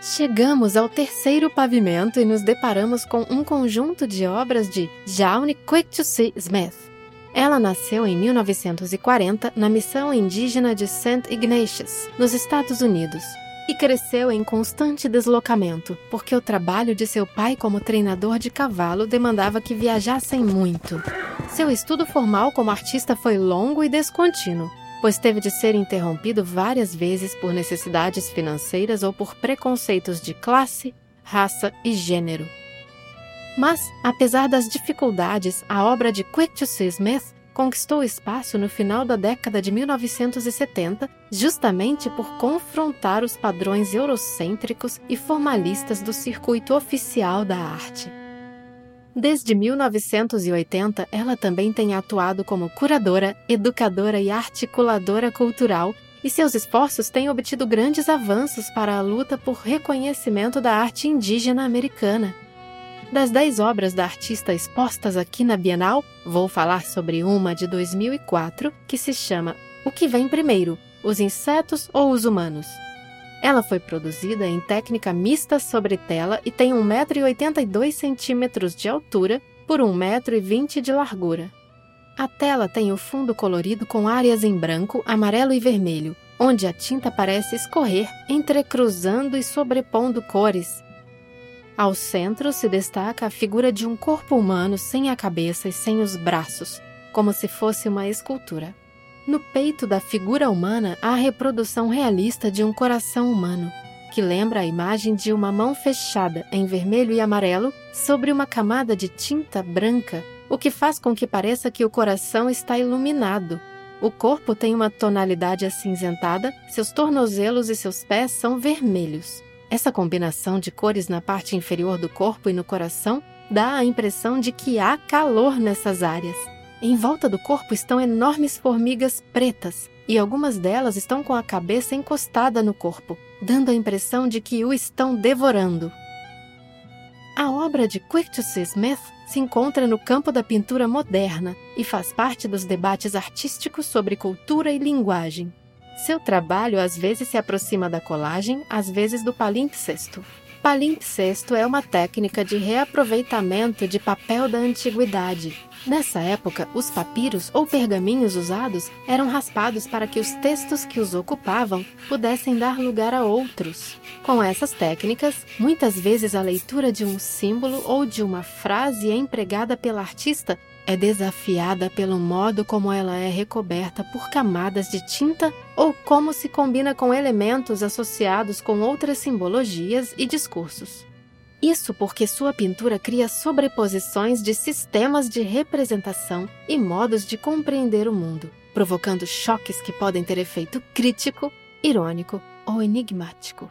Chegamos ao terceiro pavimento e nos deparamos com um conjunto de obras de Jaune Quick-to-See Smith. Ela nasceu em 1940 na missão indígena de St. Ignatius, nos Estados Unidos, e cresceu em constante deslocamento, porque o trabalho de seu pai como treinador de cavalo demandava que viajassem muito. Seu estudo formal como artista foi longo e descontínuo, pois teve de ser interrompido várias vezes por necessidades financeiras ou por preconceitos de classe, raça e gênero. Mas, apesar das dificuldades, a obra de See Smith conquistou espaço no final da década de 1970, justamente por confrontar os padrões eurocêntricos e formalistas do circuito oficial da arte. Desde 1980, ela também tem atuado como curadora, educadora e articuladora cultural, e seus esforços têm obtido grandes avanços para a luta por reconhecimento da arte indígena americana. Das dez obras da artista expostas aqui na Bienal, vou falar sobre uma de 2004 que se chama O que vem primeiro, os insetos ou os humanos? Ela foi produzida em técnica mista sobre tela e tem 1,82m de altura por 1,20m de largura. A tela tem o fundo colorido com áreas em branco, amarelo e vermelho, onde a tinta parece escorrer, entrecruzando e sobrepondo cores. Ao centro se destaca a figura de um corpo humano sem a cabeça e sem os braços, como se fosse uma escultura. No peito da figura humana há a reprodução realista de um coração humano, que lembra a imagem de uma mão fechada em vermelho e amarelo sobre uma camada de tinta branca, o que faz com que pareça que o coração está iluminado. O corpo tem uma tonalidade acinzentada, seus tornozelos e seus pés são vermelhos. Essa combinação de cores na parte inferior do corpo e no coração dá a impressão de que há calor nessas áreas. Em volta do corpo estão enormes formigas pretas, e algumas delas estão com a cabeça encostada no corpo, dando a impressão de que o estão devorando. A obra de See Smith se encontra no campo da pintura moderna e faz parte dos debates artísticos sobre cultura e linguagem. Seu trabalho às vezes se aproxima da colagem, às vezes do palimpsesto. Palimpsesto é uma técnica de reaproveitamento de papel da antiguidade. Nessa época, os papiros ou pergaminhos usados eram raspados para que os textos que os ocupavam pudessem dar lugar a outros. Com essas técnicas, muitas vezes a leitura de um símbolo ou de uma frase empregada pela artista é desafiada pelo modo como ela é recoberta por camadas de tinta ou como se combina com elementos associados com outras simbologias e discursos. Isso porque sua pintura cria sobreposições de sistemas de representação e modos de compreender o mundo, provocando choques que podem ter efeito crítico, irônico ou enigmático.